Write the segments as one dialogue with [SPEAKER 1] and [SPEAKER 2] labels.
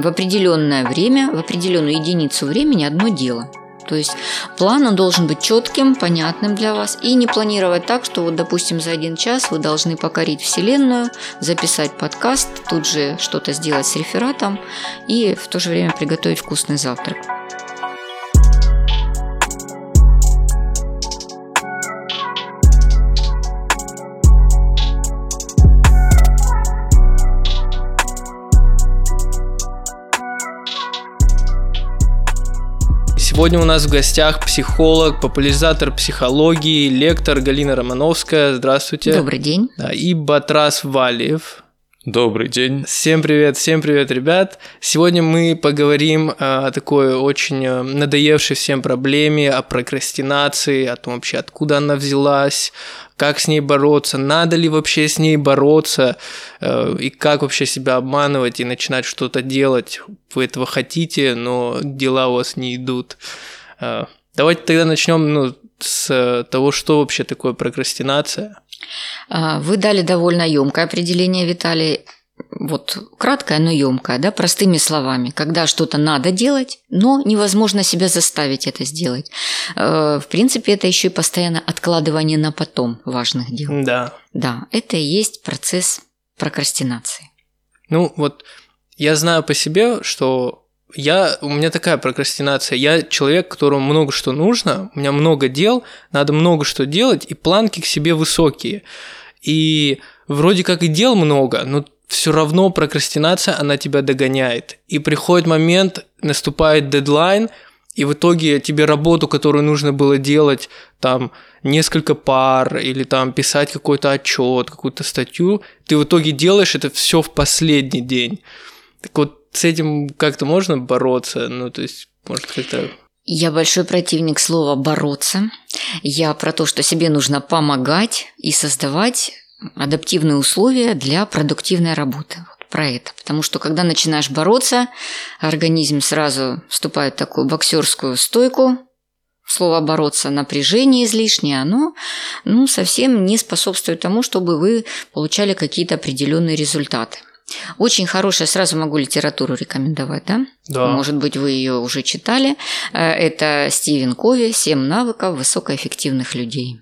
[SPEAKER 1] в определенное время, в определенную единицу времени одно дело. То есть план он должен быть четким, понятным для вас и не планировать так, что вот, допустим, за один час вы должны покорить Вселенную, записать подкаст, тут же что-то сделать с рефератом и в то же время приготовить вкусный завтрак.
[SPEAKER 2] Сегодня у нас в гостях психолог, популяризатор психологии, лектор Галина Романовская. Здравствуйте.
[SPEAKER 1] Добрый день.
[SPEAKER 2] Да, и Батрас Валиев.
[SPEAKER 3] Добрый день.
[SPEAKER 2] Всем привет, всем привет, ребят. Сегодня мы поговорим о такой очень э, надоевшей всем проблеме, о прокрастинации, о том вообще, откуда она взялась, как с ней бороться, надо ли вообще с ней бороться, э, и как вообще себя обманывать и начинать что-то делать. Вы этого хотите, но дела у вас не идут. Э, давайте тогда начнем ну, с того, что вообще такое прокрастинация.
[SPEAKER 1] А, вы дали довольно емкое определение, Виталий. Вот краткое, но емкое, да, простыми словами. Когда что-то надо делать, но невозможно себя заставить это сделать. Э, в принципе, это еще и постоянно откладывание на потом важных дел.
[SPEAKER 2] Да.
[SPEAKER 1] Да, это и есть процесс прокрастинации.
[SPEAKER 2] Ну вот я знаю по себе, что я, у меня такая прокрастинация. Я человек, которому много что нужно, у меня много дел, надо много что делать, и планки к себе высокие. И вроде как и дел много, но все равно прокрастинация, она тебя догоняет. И приходит момент, наступает дедлайн, и в итоге тебе работу, которую нужно было делать, там, несколько пар, или там писать какой-то отчет, какую-то статью, ты в итоге делаешь это все в последний день. Так вот, с этим как-то можно бороться? Ну, то есть, может, как-то...
[SPEAKER 1] Я большой противник слова «бороться». Я про то, что себе нужно помогать и создавать адаптивные условия для продуктивной работы. Вот про это. Потому что когда начинаешь бороться, организм сразу вступает в такую боксерскую стойку, слово «бороться» напряжение излишнее, оно ну, совсем не способствует тому, чтобы вы получали какие-то определенные результаты. Очень хорошая, сразу могу литературу рекомендовать, да?
[SPEAKER 2] Да.
[SPEAKER 1] Может быть, вы ее уже читали. Э, это Стивен Кови «Семь навыков высокоэффективных людей».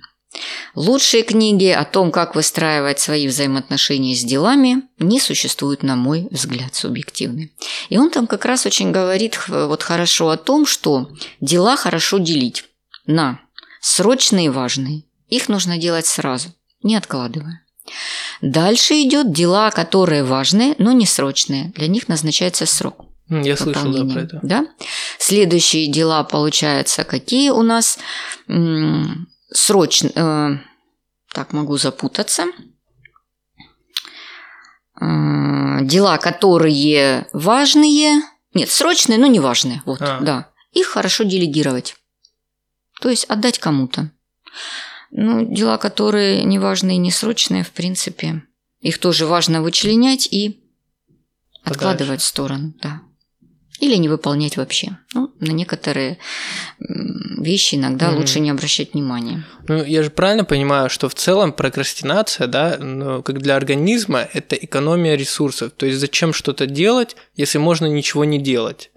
[SPEAKER 1] Лучшие книги о том, как выстраивать свои взаимоотношения с делами, не существуют, на мой взгляд, субъективны. И он там как раз очень говорит вот хорошо о том, что дела хорошо делить на срочные и важные. Их нужно делать сразу, не откладывая. Дальше идет дела, которые важные, но не срочные. Для них назначается срок.
[SPEAKER 2] Я слышал да, про это.
[SPEAKER 1] Да? Следующие дела, получаются, какие у нас срочные. Э, так, могу запутаться. Э, дела, которые важные. Нет, срочные, но не важные. Вот, а. да. Их хорошо делегировать. То есть отдать кому-то. Ну, дела, которые неважные и несрочные, в принципе, их тоже важно вычленять и Подальше. откладывать в сторону, да. Или не выполнять вообще. Ну, на некоторые вещи иногда mm-hmm. лучше не обращать внимания.
[SPEAKER 2] Ну, я же правильно понимаю, что в целом прокрастинация, да, ну, как для организма, это экономия ресурсов. То есть зачем что-то делать, если можно ничего не делать?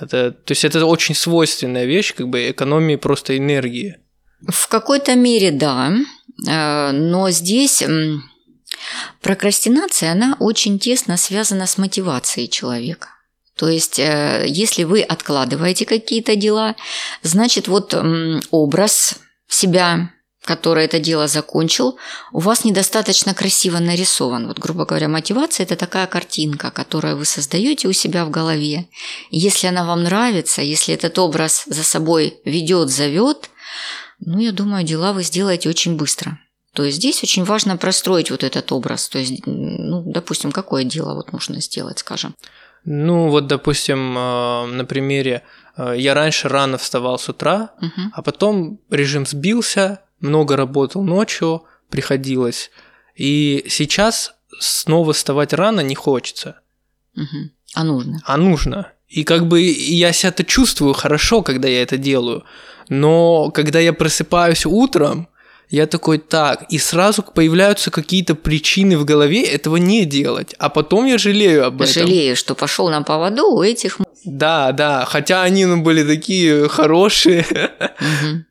[SPEAKER 2] Это, то есть это очень свойственная вещь, как бы экономии просто энергии.
[SPEAKER 1] В какой-то мере да, э, но здесь прокрастинация, она очень тесно связана с мотивацией человека. То есть, э, если вы откладываете какие-то дела, значит, вот образ себя, который это дело закончил, у вас недостаточно красиво нарисован. Вот, грубо говоря, мотивация – это такая картинка, которую вы создаете у себя в голове. Если она вам нравится, если этот образ за собой ведет, зовет, ну, я думаю, дела вы сделаете очень быстро. То есть здесь очень важно простроить вот этот образ. То есть, ну, допустим, какое дело вот нужно сделать, скажем?
[SPEAKER 2] Ну, вот, допустим, э, на примере, э, я раньше рано вставал с утра, угу. а потом режим сбился, много работал ночью, приходилось. И сейчас снова вставать рано не хочется.
[SPEAKER 1] Угу. А нужно.
[SPEAKER 2] А нужно. И как бы я себя-то чувствую хорошо, когда я это делаю. Но когда я просыпаюсь утром, я такой, так, и сразу появляются какие-то причины в голове этого не делать, а потом я жалею об этом.
[SPEAKER 1] Жалею, что пошел на поводу у этих.
[SPEAKER 2] Да, да, хотя они ну, были такие хорошие.
[SPEAKER 1] Угу.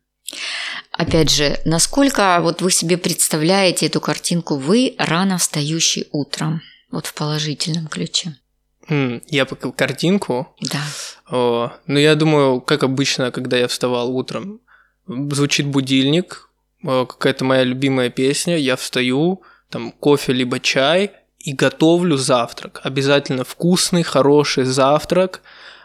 [SPEAKER 1] Опять же, насколько вот вы себе представляете эту картинку, вы рано встающий утром, вот в положительном ключе?
[SPEAKER 2] Я пока картинку.
[SPEAKER 1] Да.
[SPEAKER 2] О, ну, я думаю, как обычно, когда я вставал утром, звучит будильник, какая-то моя любимая песня, я встаю, там кофе либо чай и готовлю завтрак. Обязательно вкусный, хороший завтрак.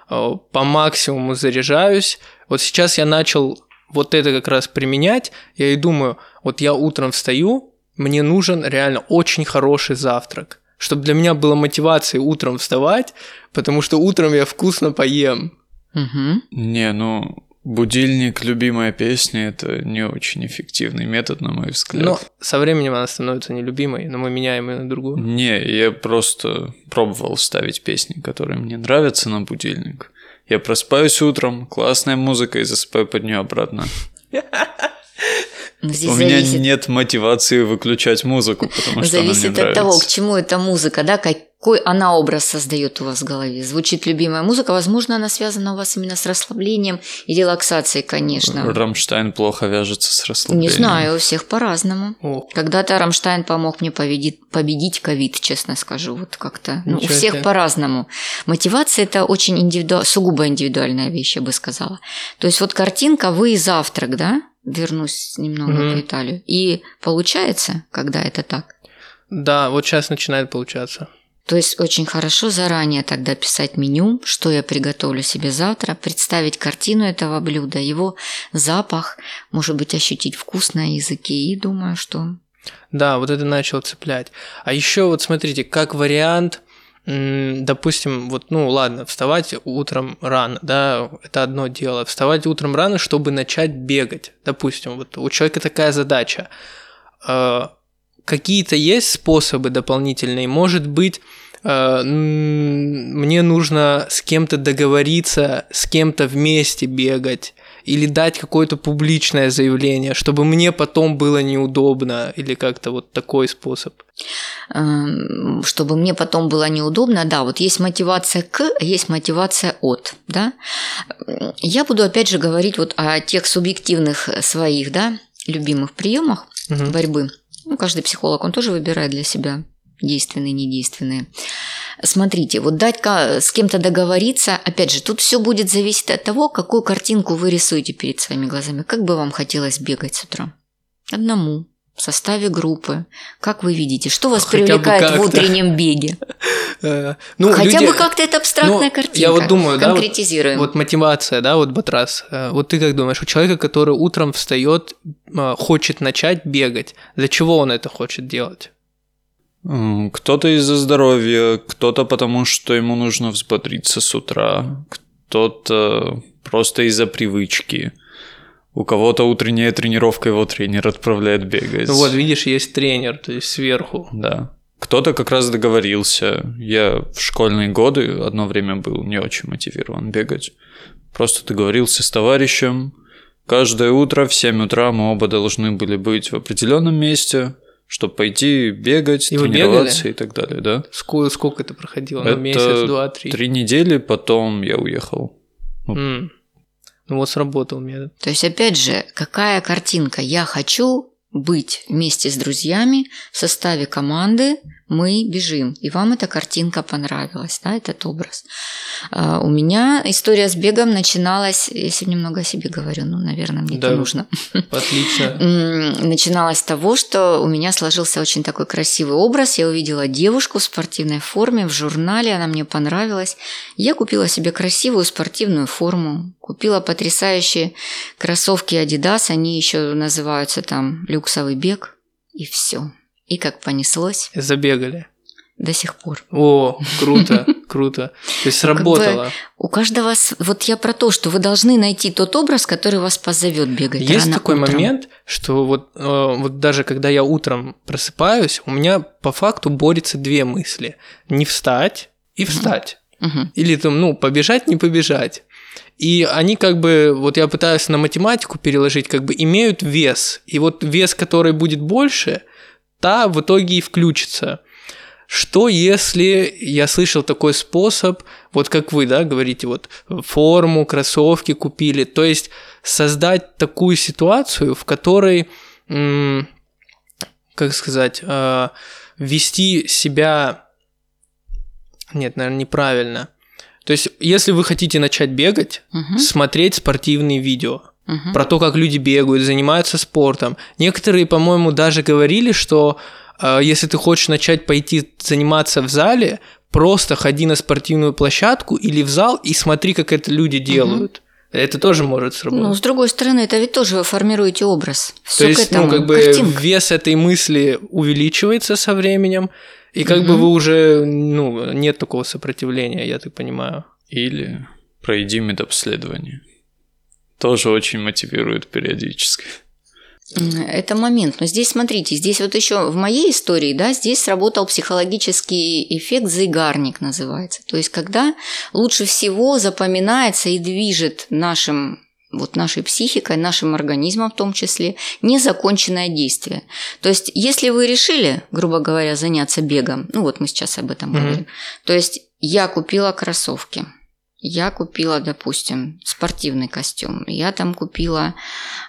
[SPEAKER 2] По максимуму заряжаюсь. Вот сейчас я начал вот это как раз применять, я и думаю, вот я утром встаю, мне нужен реально очень хороший завтрак, чтобы для меня была мотивация утром вставать, потому что утром я вкусно поем.
[SPEAKER 1] Угу.
[SPEAKER 3] Не, ну будильник, любимая песня это не очень эффективный метод, на мой взгляд.
[SPEAKER 2] Но со временем она становится нелюбимой, но мы меняем ее на другую.
[SPEAKER 3] Не, я просто пробовал ставить песни, которые мне нравятся на будильник. Я проспаюсь утром, классная музыка и засыпаю под нее обратно.
[SPEAKER 1] Здесь
[SPEAKER 3] У меня нет мотивации выключать музыку, потому что
[SPEAKER 1] зависит
[SPEAKER 3] она мне
[SPEAKER 1] от того, к чему эта музыка, да, какой она образ создает у вас в голове. Звучит любимая музыка, возможно, она связана у вас именно с расслаблением и релаксацией, конечно.
[SPEAKER 3] Рамштайн плохо вяжется с расслаблением.
[SPEAKER 1] Не знаю, у всех по-разному.
[SPEAKER 2] О,
[SPEAKER 1] Когда-то Рамштайн помог мне победить, победить ковид, честно скажу, вот как-то. Ну, у всех
[SPEAKER 2] себе.
[SPEAKER 1] по-разному. Мотивация – это очень индивиду... сугубо индивидуальная вещь, я бы сказала. То есть вот картинка «Вы и завтрак», да? Вернусь немного
[SPEAKER 2] Мгм.
[SPEAKER 1] в Италию. И получается, когда это так?
[SPEAKER 2] да, вот сейчас начинает получаться.
[SPEAKER 1] То есть очень хорошо заранее тогда писать меню, что я приготовлю себе завтра, представить картину этого блюда, его запах, может быть, ощутить вкус на языке и думаю, что
[SPEAKER 2] Да, вот это начало цеплять. А еще вот смотрите, как вариант, допустим, вот, ну ладно, вставать утром рано, да, это одно дело. Вставать утром рано, чтобы начать бегать. Допустим, вот у человека такая задача. Э, Какие-то есть способы дополнительные? Может быть, м, мне нужно с кем-то договориться, с кем-то вместе бегать, или дать какое-то публичное заявление, чтобы мне потом было неудобно, или как-то вот такой способ.
[SPEAKER 1] эм, чтобы мне потом было неудобно, да, вот есть мотивация к, а есть мотивация от, да. Я буду опять же говорить вот о тех субъективных своих, да, любимых приемах
[SPEAKER 2] Мгм.
[SPEAKER 1] борьбы. Ну, каждый психолог, он тоже выбирает для себя действенные, недейственные. Смотрите, вот дать ка- с кем-то договориться, опять же, тут все будет зависеть от того, какую картинку вы рисуете перед своими глазами. Как бы вам хотелось бегать с утра? Одному, в составе группы. Как вы видите, что вас
[SPEAKER 2] Хотя
[SPEAKER 1] привлекает в утреннем беге?
[SPEAKER 2] Э, Ну,
[SPEAKER 1] Хотя
[SPEAKER 2] люди-
[SPEAKER 1] бы как-то это абстрактная
[SPEAKER 2] Ну,
[SPEAKER 1] картинка.
[SPEAKER 2] Я вот думаю, да, вот,
[SPEAKER 1] Конкретизируем.
[SPEAKER 2] вот мотивация, да, вот Батрас. э, Вот ты как думаешь, у человека, который утром встает, э, хочет начать бегать, для чего он это хочет делать?
[SPEAKER 3] Кто-то из-за здоровья, кто-то потому, что ему нужно взбодриться с утра, кто-то просто из-за привычки. У кого-то утренняя тренировка, его тренер отправляет бегать.
[SPEAKER 2] Ну вот, видишь, есть тренер, то есть сверху.
[SPEAKER 3] Да. Кто-то как раз договорился. Я в школьные годы одно время был не очень мотивирован бегать. Просто договорился с товарищем. Каждое утро в 7 утра мы оба должны были быть в определенном месте, чтобы пойти бегать,
[SPEAKER 2] И
[SPEAKER 3] тренироваться и так далее, да?
[SPEAKER 2] Сколько, сколько это проходило? Ну,
[SPEAKER 3] Это
[SPEAKER 2] месяц, два, три.
[SPEAKER 3] Три недели, потом я уехал.
[SPEAKER 2] М. Ну вот сработал метод.
[SPEAKER 1] То есть, опять же, какая картинка? Я хочу быть вместе с друзьями в составе команды, мы бежим. И вам эта картинка понравилась, да, этот образ. А, у меня история с бегом начиналась, если немного о себе говорю, ну, наверное, мне
[SPEAKER 2] Да.
[SPEAKER 1] это нужно.
[SPEAKER 2] Отлично.
[SPEAKER 1] М, Начиналось с того, что у меня сложился очень такой красивый образ. Я увидела девушку в спортивной форме в журнале, она мне понравилась. Я купила себе красивую спортивную форму, купила потрясающие кроссовки Adidas, они еще называются там люксовый бег, и все. И как понеслось
[SPEAKER 2] Забегали.
[SPEAKER 1] до сих пор.
[SPEAKER 2] О, круто, круто. То есть сработало.
[SPEAKER 1] У каждого, вот я про то, что вы должны найти тот образ, который вас позовет бегать.
[SPEAKER 2] Есть такой момент, что вот, э, вот даже когда я утром просыпаюсь, у меня по факту борются две мысли. Не встать и встать. Или там, ну, побежать, не побежать. И они как бы, вот я пытаюсь на математику переложить, как бы имеют вес. И вот вес, который будет больше, та в итоге и включится. Что если я слышал такой способ, вот как вы, да, говорите, вот форму, кроссовки купили, то есть создать такую ситуацию, в которой, как сказать, э, вести себя, нет, наверное, неправильно. То есть, если вы хотите начать бегать, угу. смотреть спортивные видео угу. про то, как люди бегают, занимаются спортом. Некоторые, по-моему, даже говорили, что э, если ты хочешь начать пойти заниматься в зале, просто ходи на спортивную площадку или в зал и смотри, как это люди делают. Угу. Это тоже может сработать.
[SPEAKER 1] Ну, с другой стороны, это ведь тоже вы формируете образ.
[SPEAKER 2] Всё То есть, ну, как бы картинка. вес этой мысли увеличивается со временем, и как угу. бы вы уже, ну, нет такого сопротивления, я так понимаю.
[SPEAKER 3] Или пройди медобследование. Тоже очень мотивирует периодически.
[SPEAKER 1] Это момент. Но здесь, смотрите, здесь вот еще в моей истории, да, здесь сработал психологический эффект зайгарник называется. То есть, когда лучше всего запоминается и движет нашим вот нашей психикой, нашим организмом в том числе, незаконченное действие. То есть, если вы решили, грубо говоря, заняться бегом, ну вот мы сейчас об этом mm-hmm. говорим, то есть я купила кроссовки – я купила, допустим, спортивный костюм. Я там купила,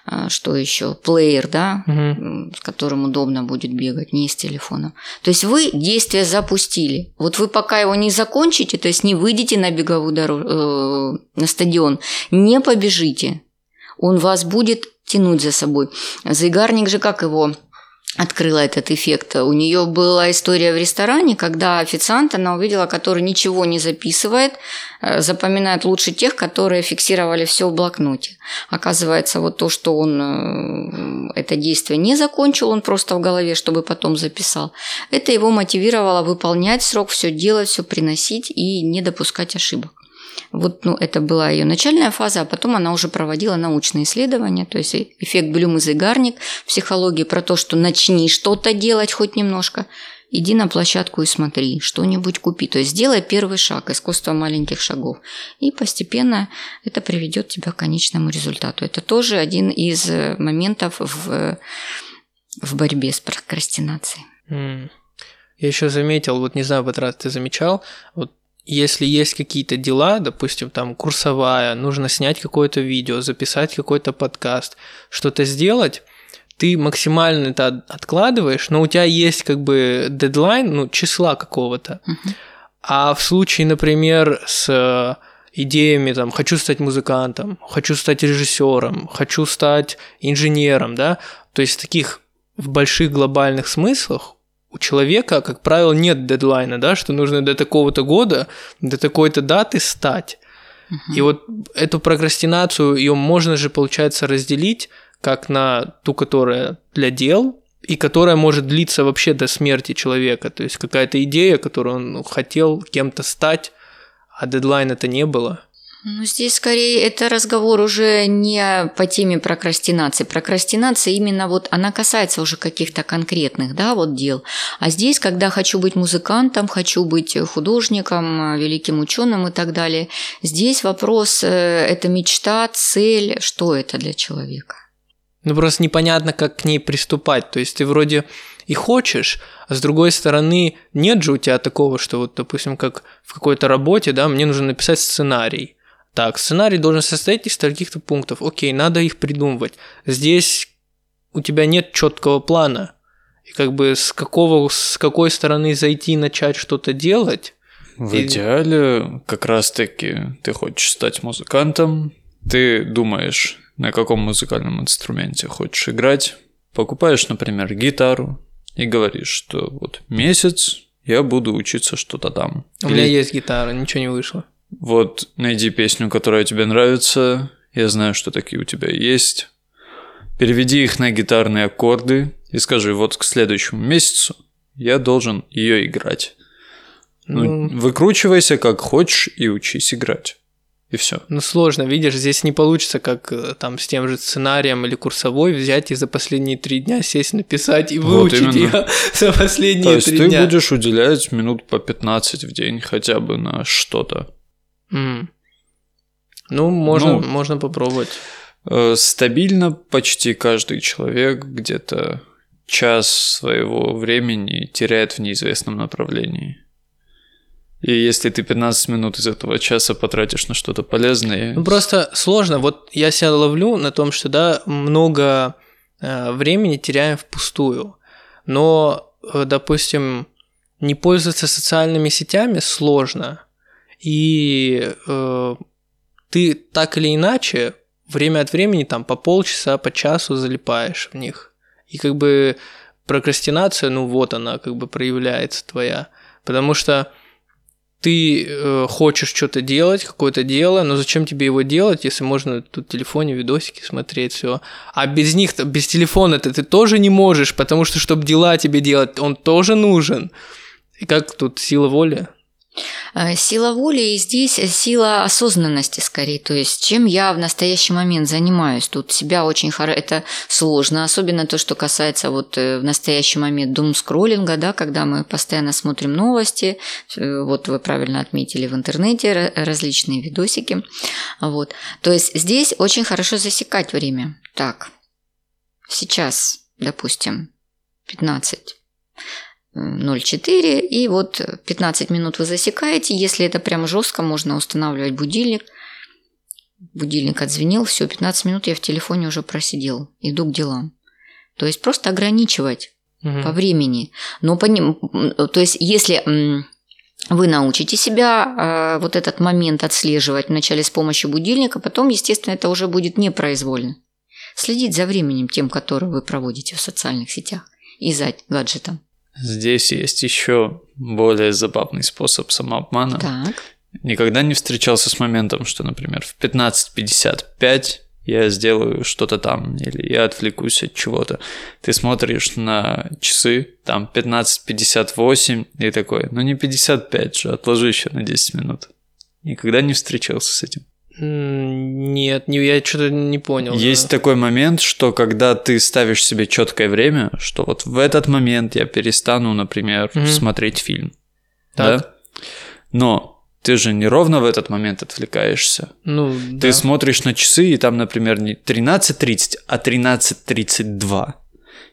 [SPEAKER 1] а, что еще, плеер, да, угу. с которым удобно будет бегать, не с телефона. То есть вы действие запустили. Вот вы пока его не закончите, то есть не выйдете на беговую дорожку, э, на стадион, не побежите. Он вас будет тянуть за собой. Зайгарник же как его открыла этот эффект. У нее была история в ресторане, когда официант, она увидела, который ничего не записывает, э, запоминает лучше тех, которые фиксировали все в блокноте. Оказывается, вот то, что он э, это действие не закончил, он просто в голове, чтобы потом записал, это его мотивировало выполнять срок, все делать, все приносить и не допускать ошибок. Вот ну, это была ее начальная фаза, а потом она уже проводила научные исследования, то есть эффект Блюм и Зигарник в психологии про то, что начни что-то делать хоть немножко, иди на площадку и смотри, что-нибудь купи. То есть сделай первый шаг, искусство маленьких шагов. И постепенно это приведет тебя к конечному результату. Это тоже один из моментов в, в борьбе с прокрастинацией.
[SPEAKER 2] Я еще заметил, вот не знаю, в этот раз ты замечал, вот если есть какие-то дела, допустим, там курсовая, нужно снять какое-то видео, записать какой-то подкаст, что-то сделать, ты максимально это откладываешь, но у тебя есть как бы дедлайн, ну, числа какого-то. Uh-huh. А в случае, например, с э, идеями, там, хочу стать музыкантом, хочу стать режиссером, хочу стать инженером, да, то есть таких в больших глобальных смыслах у человека, как правило, нет дедлайна, да, что нужно до такого-то года, до такой-то даты стать. Угу. И вот эту прокрастинацию, ее можно же, получается, разделить как на ту, которая для дел, и которая может длиться вообще до смерти человека. То есть какая-то идея, которую он хотел кем-то стать, а дедлайна-то не было.
[SPEAKER 1] Ну, здесь скорее это разговор уже не по теме прокрастинации. Прокрастинация именно вот, она касается уже каких-то конкретных, да, вот дел. А здесь, когда хочу быть музыкантом, хочу быть художником, великим ученым и так далее, здесь вопрос, э, это мечта, цель, что это для человека?
[SPEAKER 2] Ну, просто непонятно, как к ней приступать. То есть ты вроде и хочешь, а с другой стороны, нет же у тебя такого, что вот, допустим, как в какой-то работе, да, мне нужно написать сценарий. Так, сценарий должен состоять из таких-то пунктов. Окей, надо их придумывать. Здесь у тебя нет четкого плана. И как бы с какого, с какой стороны зайти и начать что-то делать.
[SPEAKER 3] В и... идеале как раз-таки ты хочешь стать музыкантом, ты думаешь, на каком музыкальном инструменте хочешь играть, покупаешь, например, гитару и говоришь, что вот месяц я буду учиться что-то там.
[SPEAKER 2] У Или... меня есть гитара, ничего не вышло.
[SPEAKER 3] Вот найди песню, которая тебе нравится. Я знаю, что такие у тебя есть. Переведи их на гитарные аккорды и скажи, вот к следующему месяцу я должен ее играть. Ну, ну, выкручивайся как хочешь и учись играть. И все.
[SPEAKER 2] Ну, сложно, видишь, здесь не получится, как э, там с тем же сценарием или курсовой взять и за последние три дня сесть, написать и выучить вот ее за последние три дня.
[SPEAKER 3] То есть ты будешь уделять минут по 15 в день хотя бы на что-то.
[SPEAKER 2] Mm. Ну, можно,
[SPEAKER 3] Ну,
[SPEAKER 2] можно попробовать.
[SPEAKER 3] Э, Стабильно почти каждый человек где-то час своего времени теряет в неизвестном направлении. И если ты 15 минут из этого часа потратишь на что-то полезное,
[SPEAKER 2] Ну, просто сложно. Вот я себя ловлю на том, что, да, много э, времени теряем впустую. Но, э, допустим, не пользоваться социальными сетями сложно. И э, ты так или иначе время от времени там по полчаса, по часу залипаешь в них. И как бы прокрастинация, ну вот она как бы проявляется твоя. Потому что ты э, хочешь что-то делать, какое-то дело, но зачем тебе его делать, если можно тут в телефоне видосики смотреть, все. А без них, без телефона-то ты тоже не можешь, потому что, чтобы дела тебе делать, он тоже нужен. И как тут сила воли?
[SPEAKER 1] Э, Сила воли и здесь сила осознанности скорее. То есть, чем я в настоящий момент занимаюсь. Тут себя очень хорошо... Это сложно. Особенно то, что касается вот э, в настоящий момент дум-скроллинга, да, когда мы постоянно смотрим новости. Э, Вот вы правильно отметили в интернете ра- различные видосики. Вот. То есть, здесь очень хорошо засекать время. Так, сейчас, допустим, 15 0,4, и вот 15 минут вы засекаете. Если это прям жестко, можно устанавливать будильник. Будильник отзвенел, все, 15 минут я в телефоне уже просидел, иду к делам. То есть просто ограничивать
[SPEAKER 2] Мгм.
[SPEAKER 1] по времени. Но по ним, то есть если вы научите себя э, вот этот момент отслеживать вначале с помощью будильника, потом, естественно, это уже будет непроизвольно. Следить за временем тем, которое вы проводите в социальных сетях и за гаджетом.
[SPEAKER 3] Здесь есть еще более забавный способ самообмана.
[SPEAKER 1] Так.
[SPEAKER 3] Никогда не встречался с моментом, что, например, в 15.55 я сделаю что-то там, или я отвлекусь от чего-то. Ты смотришь на часы, там 15.58, и такой, ну не 55 же, отложи еще на 10 минут. Никогда не встречался с этим.
[SPEAKER 2] Нет, не, я что-то не понял.
[SPEAKER 3] Есть
[SPEAKER 2] да.
[SPEAKER 3] такой момент, что когда ты ставишь себе четкое время, что вот в этот момент я перестану, например,
[SPEAKER 2] Мгм.
[SPEAKER 3] смотреть фильм.
[SPEAKER 2] Так.
[SPEAKER 3] Да? Но ты же не ровно в этот момент отвлекаешься.
[SPEAKER 2] Ну,
[SPEAKER 3] Ты
[SPEAKER 2] да.
[SPEAKER 3] смотришь на часы, и там, например, не 13.30, а 13.32.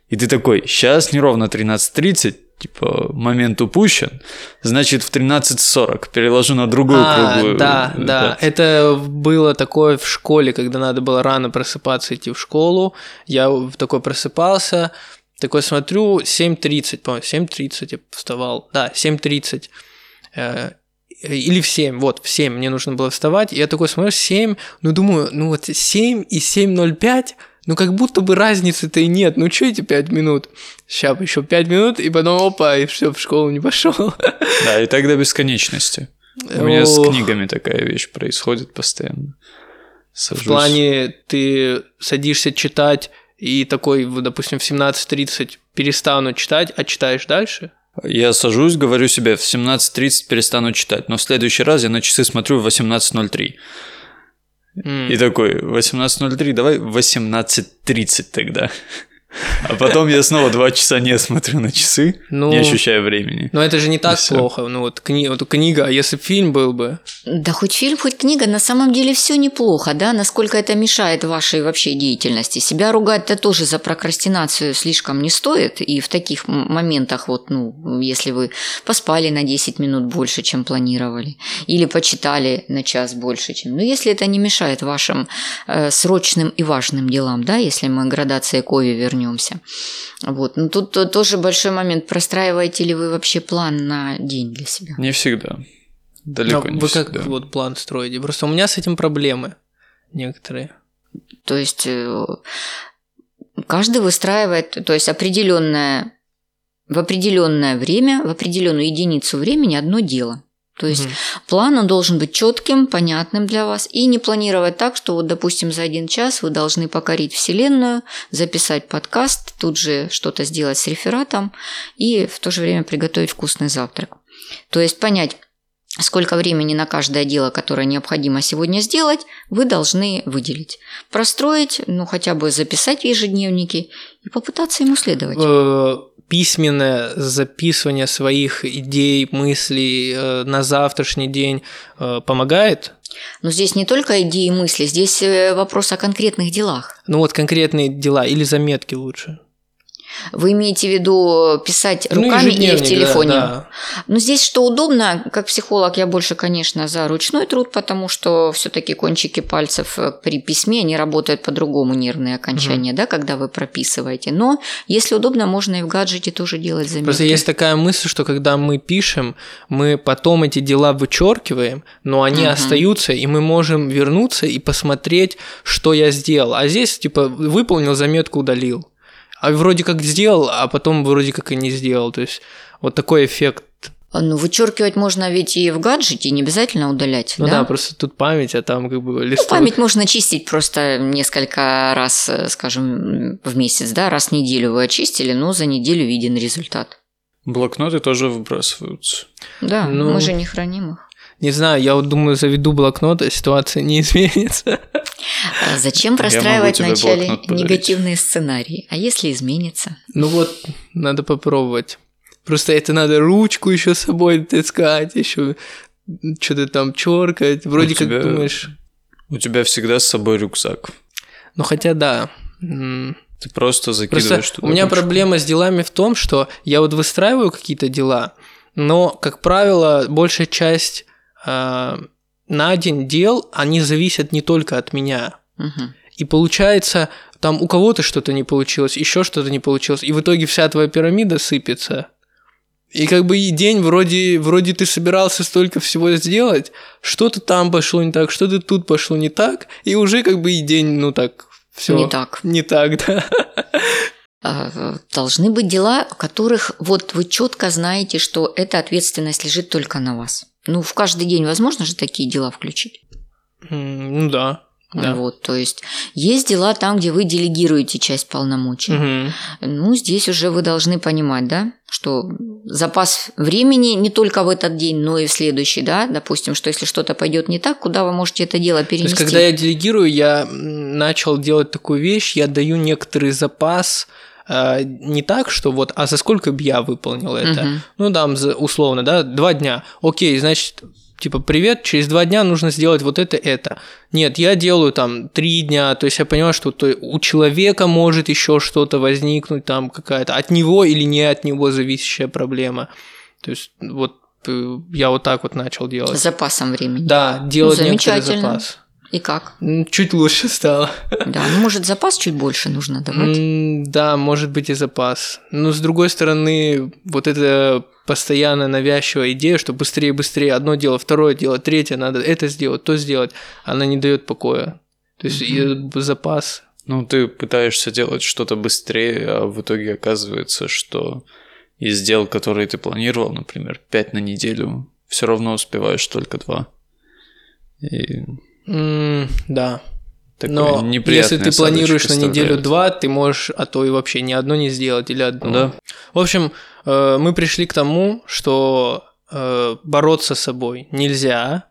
[SPEAKER 3] И ты такой, сейчас не ровно 13.30, типа, момент упущен, значит, в 13.40 переложу на другую
[SPEAKER 2] А,
[SPEAKER 3] круглую.
[SPEAKER 2] да, да, это было такое в школе, когда надо было рано просыпаться, идти в школу. Я такой просыпался, такой смотрю, 7.30, по-моему, 7.30 я вставал. Да, 7.30. Э, Или в 7, вот, в 7 мне нужно было вставать. И я такой смотрю, 7, ну думаю, ну вот 7 и 7.05, ну как будто бы разницы-то и нет. Ну что эти 5 минут? Сейчас еще 5 минут, и потом опа, и все, в школу не пошел.
[SPEAKER 3] Да, и так до бесконечности. У меня с книгами такая вещь происходит постоянно. Сажусь.
[SPEAKER 2] В плане ты садишься читать и такой, допустим, в 17.30 перестану читать, а читаешь дальше?
[SPEAKER 3] Я сажусь, говорю себе, в 17.30 перестану читать, но в следующий раз я на часы смотрю в 18.03.
[SPEAKER 2] М.
[SPEAKER 3] И такой, 18.03, давай 18.30 тогда. А потом я снова два часа не смотрю на часы,
[SPEAKER 2] Ну,
[SPEAKER 3] не ощущая времени.
[SPEAKER 2] но это же не так плохо. Ну вот, кни... вот книга, а если б фильм был бы?
[SPEAKER 1] Да хоть фильм, хоть книга, на самом деле все неплохо, да, насколько это мешает вашей вообще деятельности. Себя ругать-то тоже за прокрастинацию слишком не стоит, и в таких моментах, вот, ну, если вы поспали на 10 минут больше, чем планировали, или почитали на час больше, чем... Ну, если это не мешает вашим э, срочным и важным делам, да, если мы градации Кови вернемся. Вот, ну тут то- тоже большой момент, простраиваете ли вы вообще план на день для себя?
[SPEAKER 3] Не всегда. Далеко
[SPEAKER 2] А
[SPEAKER 3] не
[SPEAKER 2] вы как
[SPEAKER 3] всегда.
[SPEAKER 2] вот план строите? Просто у меня с этим проблемы некоторые.
[SPEAKER 1] То есть э, каждый выстраивает, то есть определенное в определенное время, в определенную единицу времени одно дело. То есть
[SPEAKER 2] Мгм.
[SPEAKER 1] план он должен быть четким, понятным для вас и не планировать так, что вот, допустим, за один час вы должны покорить вселенную, записать подкаст, тут же что-то сделать с рефератом и в то же время приготовить вкусный завтрак. То есть понять, сколько времени на каждое дело, которое необходимо сегодня сделать, вы должны выделить. Простроить, ну хотя бы записать в ежедневнике и попытаться ему следовать.
[SPEAKER 2] Э, письменное записывание своих идей, мыслей э, на завтрашний день э, помогает?
[SPEAKER 1] Но здесь не только идеи и мысли, здесь вопрос о конкретных делах.
[SPEAKER 2] Ну вот конкретные дела или заметки лучше.
[SPEAKER 1] Вы имеете в виду писать
[SPEAKER 2] Ну,
[SPEAKER 1] руками или в телефоне?
[SPEAKER 2] Да, да.
[SPEAKER 1] Но здесь что удобно, как психолог, я больше, конечно, за ручной труд, потому что все-таки кончики пальцев э, при письме, они работают по-другому, нервные окончания, да, когда вы прописываете. Но если удобно, можно и в гаджете тоже делать заметки.
[SPEAKER 2] Просто есть такая мысль, что когда мы пишем, мы потом эти дела вычеркиваем, но они
[SPEAKER 1] Мгм.
[SPEAKER 2] остаются, и мы можем вернуться и посмотреть, что я сделал. А здесь, типа, выполнил заметку, удалил. А вроде как сделал, а потом вроде как и не сделал. То есть вот такой эффект.
[SPEAKER 1] Ну, вычеркивать можно ведь и в гаджете, не обязательно удалять.
[SPEAKER 2] Ну да, просто тут память, а там как бы
[SPEAKER 1] Ну,
[SPEAKER 2] листок.
[SPEAKER 1] память можно чистить просто несколько раз, э, скажем, в месяц, да, раз в неделю вы очистили, но за неделю виден результат.
[SPEAKER 3] Блокноты тоже выбрасываются.
[SPEAKER 1] Да,
[SPEAKER 2] Ну,
[SPEAKER 1] мы же не храним их.
[SPEAKER 2] Не знаю, я вот думаю, заведу блокнот, а ситуация не изменится.
[SPEAKER 1] А Зачем простраивать вначале негативные сценарии? А если изменится?
[SPEAKER 2] Ну вот, надо попробовать. Просто это надо ручку еще с собой таскать, еще что-то там черкать. Вроде
[SPEAKER 3] У
[SPEAKER 2] как
[SPEAKER 3] тебя-
[SPEAKER 2] думаешь.
[SPEAKER 3] У тебя всегда с собой рюкзак.
[SPEAKER 2] Ну хотя да.
[SPEAKER 3] Ты просто
[SPEAKER 2] Просто
[SPEAKER 3] закидываешь туда
[SPEAKER 2] у меня
[SPEAKER 3] ручку.
[SPEAKER 2] проблема с делами в том, что я вот выстраиваю какие-то дела, но, как правило, большая часть на день дел, они зависят не только от меня.
[SPEAKER 1] Мгм.
[SPEAKER 2] И получается, там у кого-то что-то не получилось, еще что-то не получилось, и в итоге вся твоя пирамида сыпется. И как бы и день вроде, вроде ты собирался столько всего сделать, что-то там пошло не так, что-то тут пошло не так, и уже как бы и день, ну так, все
[SPEAKER 1] Не так.
[SPEAKER 2] Не так, да.
[SPEAKER 1] А, Должны быть дела, которых вот вы четко знаете, что эта ответственность лежит только на вас. Ну, в каждый день возможно же такие дела включить.
[SPEAKER 2] Ну да. да.
[SPEAKER 1] Вот, то есть есть дела там, где вы делегируете часть полномочий.
[SPEAKER 2] Мгм.
[SPEAKER 1] Ну, здесь уже вы должны понимать, да, что запас времени не только в этот день, но и в следующий, да, допустим, что если что-то пойдет не так, куда вы можете это дело
[SPEAKER 2] То
[SPEAKER 1] перенести.
[SPEAKER 2] есть, когда я делегирую, я начал делать такую вещь, я даю некоторый запас э, не так, что вот, а за сколько бы я выполнил это?
[SPEAKER 1] Мгм.
[SPEAKER 2] Ну, там, условно, да, два дня. Окей, значит, типа, привет, через два дня нужно сделать вот это, это. Нет, я делаю там три дня, то есть я понимаю, что то у человека может еще что-то возникнуть, там какая-то от него или не от него зависящая проблема. То есть вот э, я вот так вот начал
[SPEAKER 1] С
[SPEAKER 2] делать.
[SPEAKER 1] запасом времени.
[SPEAKER 2] Да, делать некоторый
[SPEAKER 1] замечательно.
[SPEAKER 2] запас.
[SPEAKER 1] И как?
[SPEAKER 2] Чуть лучше стало.
[SPEAKER 1] Да, ну, может, запас чуть больше нужно давать?
[SPEAKER 2] М, Да, может быть и запас. Но с другой стороны, вот эта постоянно навязчивая идея, что быстрее, быстрее, одно дело, второе дело, третье, надо это сделать, то сделать, она не дает покоя. То есть и запас.
[SPEAKER 3] Ну, ты пытаешься делать что-то быстрее, а в итоге оказывается, что из дел, которые ты планировал, например, 5 на неделю, все равно успеваешь только два. И
[SPEAKER 2] М, Да.
[SPEAKER 3] такое
[SPEAKER 2] Но если ты планируешь на неделю-два, ты можешь, а то и вообще ни одно не сделать или одно.
[SPEAKER 3] Да.
[SPEAKER 2] В общем, э, мы пришли к тому, что э, бороться с собой нельзя.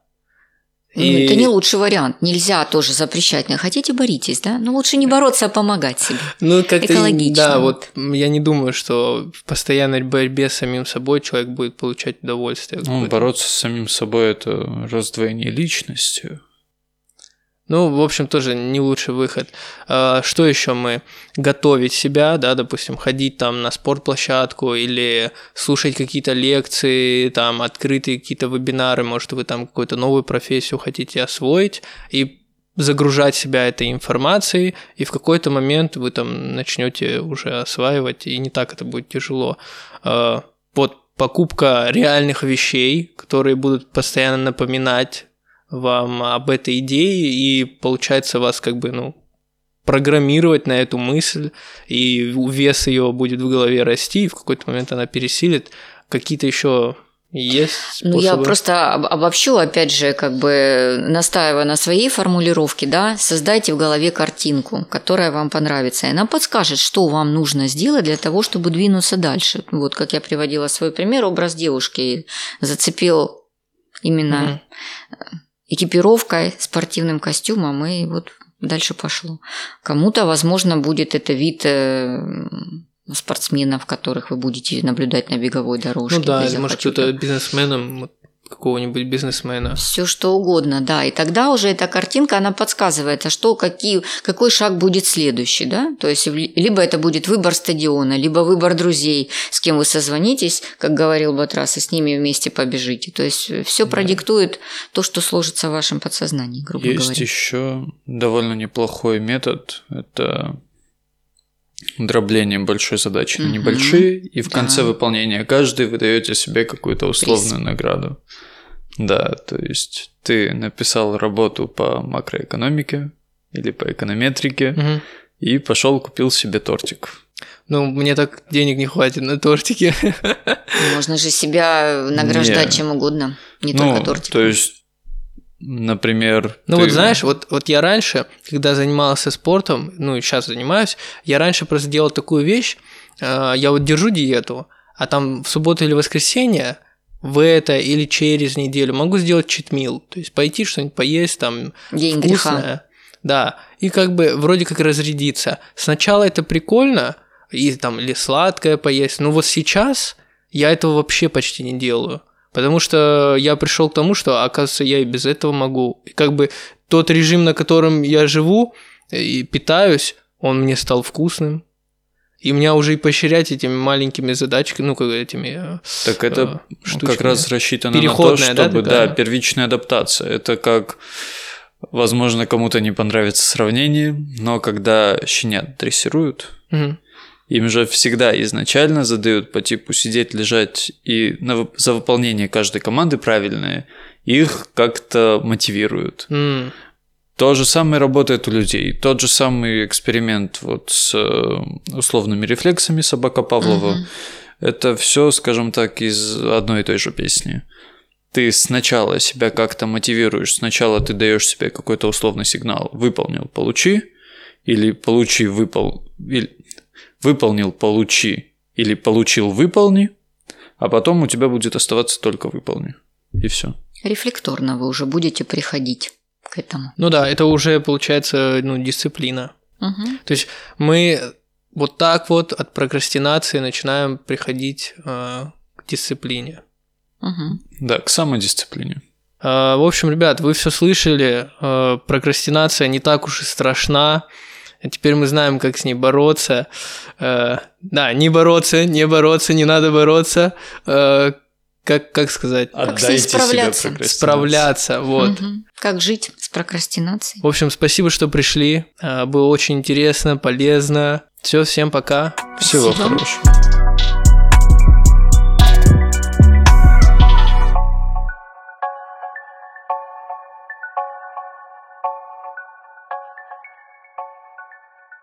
[SPEAKER 1] Ну, Это не лучший вариант. Нельзя тоже запрещать. Не хотите, боритесь, да? Но лучше не бороться, а помогать себе.
[SPEAKER 2] Ну, как-то,
[SPEAKER 1] Экологично.
[SPEAKER 2] да, вот я не думаю, что в постоянной борьбе с самим собой человек будет получать удовольствие.
[SPEAKER 3] Ну, бороться с самим собой – это раздвоение личности.
[SPEAKER 2] Ну, в общем, тоже не лучший выход. А, Что еще мы? Готовить себя, да, допустим, ходить там на спортплощадку или слушать какие-то лекции, там открытые какие-то вебинары, может, вы там какую-то новую профессию хотите освоить и загружать себя этой информацией, и в какой-то момент вы там начнете уже осваивать, и не так это будет тяжело. А, Вот покупка реальных вещей, которые будут постоянно напоминать вам об этой идее, и получается вас как бы, ну, программировать на эту мысль, и вес ее будет в голове расти, и в какой-то момент она пересилит. Какие-то еще есть способы?
[SPEAKER 1] Ну, я просто об- обобщу, опять же, как бы настаивая на своей формулировке, да, создайте в голове картинку, которая вам понравится, и она подскажет, что вам нужно сделать для того, чтобы двинуться дальше. Вот как я приводила свой пример, образ девушки зацепил именно экипировкой, спортивным костюмом, и вот дальше пошло. Кому-то, возможно, будет это вид э, спортсменов, которых вы будете наблюдать на беговой дорожке.
[SPEAKER 2] Ну да, или может кто-то бизнесменом вот какого-нибудь бизнесмена.
[SPEAKER 1] Все что угодно, да. И тогда уже эта картинка, она подсказывает, а что, какие, какой шаг будет следующий, да? То есть либо это будет выбор стадиона, либо выбор друзей, с кем вы созвонитесь, как говорил Батрас, и с ними вместе побежите. То есть все да. продиктует то, что сложится в вашем подсознании, грубо
[SPEAKER 3] Есть
[SPEAKER 1] говоря. Есть
[SPEAKER 3] еще довольно неплохой метод. Это дробление большой задачи на небольшие, и в да. конце выполнения каждой вы даете себе какую-то условную Приз. награду. Да, то есть ты написал работу по макроэкономике или по эконометрике и пошел купил себе тортик.
[SPEAKER 2] Ну, мне так денег не хватит на тортики.
[SPEAKER 1] Можно же себя награждать не. чем угодно, не ну, только тортик.
[SPEAKER 3] То есть Например.
[SPEAKER 2] Ну ты... вот знаешь, вот, вот я раньше, когда занимался спортом, ну и сейчас занимаюсь, я раньше просто делал такую вещь, э, я вот держу диету, а там в субботу или воскресенье в это или через неделю могу сделать читмил, то есть пойти что-нибудь поесть там
[SPEAKER 1] День вкусное. Греха.
[SPEAKER 2] Да, и как бы вроде как разрядиться. Сначала это прикольно, и там или сладкое поесть, но вот сейчас я этого вообще почти не делаю. Потому что я пришел к тому, что, оказывается, я и без этого могу. И как бы тот режим, на котором я живу и питаюсь, он мне стал вкусным. И меня уже и поощрять этими маленькими задачками, ну, как этими...
[SPEAKER 3] Так это э, как раз рассчитано на то, чтобы, да, да, первичная адаптация. Это как, возможно, кому-то не понравится сравнение, но когда щенят дрессируют, угу им же всегда изначально задают по типу сидеть, лежать, и на, за выполнение каждой команды правильное их как-то мотивируют.
[SPEAKER 2] Mm.
[SPEAKER 3] То же самое работает у людей. Тот же самый эксперимент вот с э, условными рефлексами собака Павлова. Mm-hmm. Это все, скажем так, из одной и той же песни. Ты сначала себя как-то мотивируешь, сначала ты даешь себе какой-то условный сигнал, выполнил, получи, или получи, выпол, или выполнил, получи, или получил, выполни, а потом у тебя будет оставаться только выполни. И все.
[SPEAKER 1] Рефлекторно вы уже будете приходить к этому.
[SPEAKER 2] Ну да, это уже получается ну, дисциплина.
[SPEAKER 1] Угу.
[SPEAKER 2] То есть мы вот так вот от прокрастинации начинаем приходить э, к дисциплине.
[SPEAKER 1] Угу.
[SPEAKER 3] Да, к самодисциплине.
[SPEAKER 2] Э, в общем, ребят, вы все слышали, э, прокрастинация не так уж и страшна. А теперь мы знаем, как с ней бороться. Э, да, не бороться, не бороться, не надо бороться. Э, как, как сказать?
[SPEAKER 3] Отдайте
[SPEAKER 1] как справляться.
[SPEAKER 3] Себе
[SPEAKER 2] справляться, вот.
[SPEAKER 1] Угу. Как жить с прокрастинацией.
[SPEAKER 2] В общем, спасибо, что пришли. Э, было очень интересно, полезно. Все, всем пока.
[SPEAKER 3] Всего Спасибо. хорошего.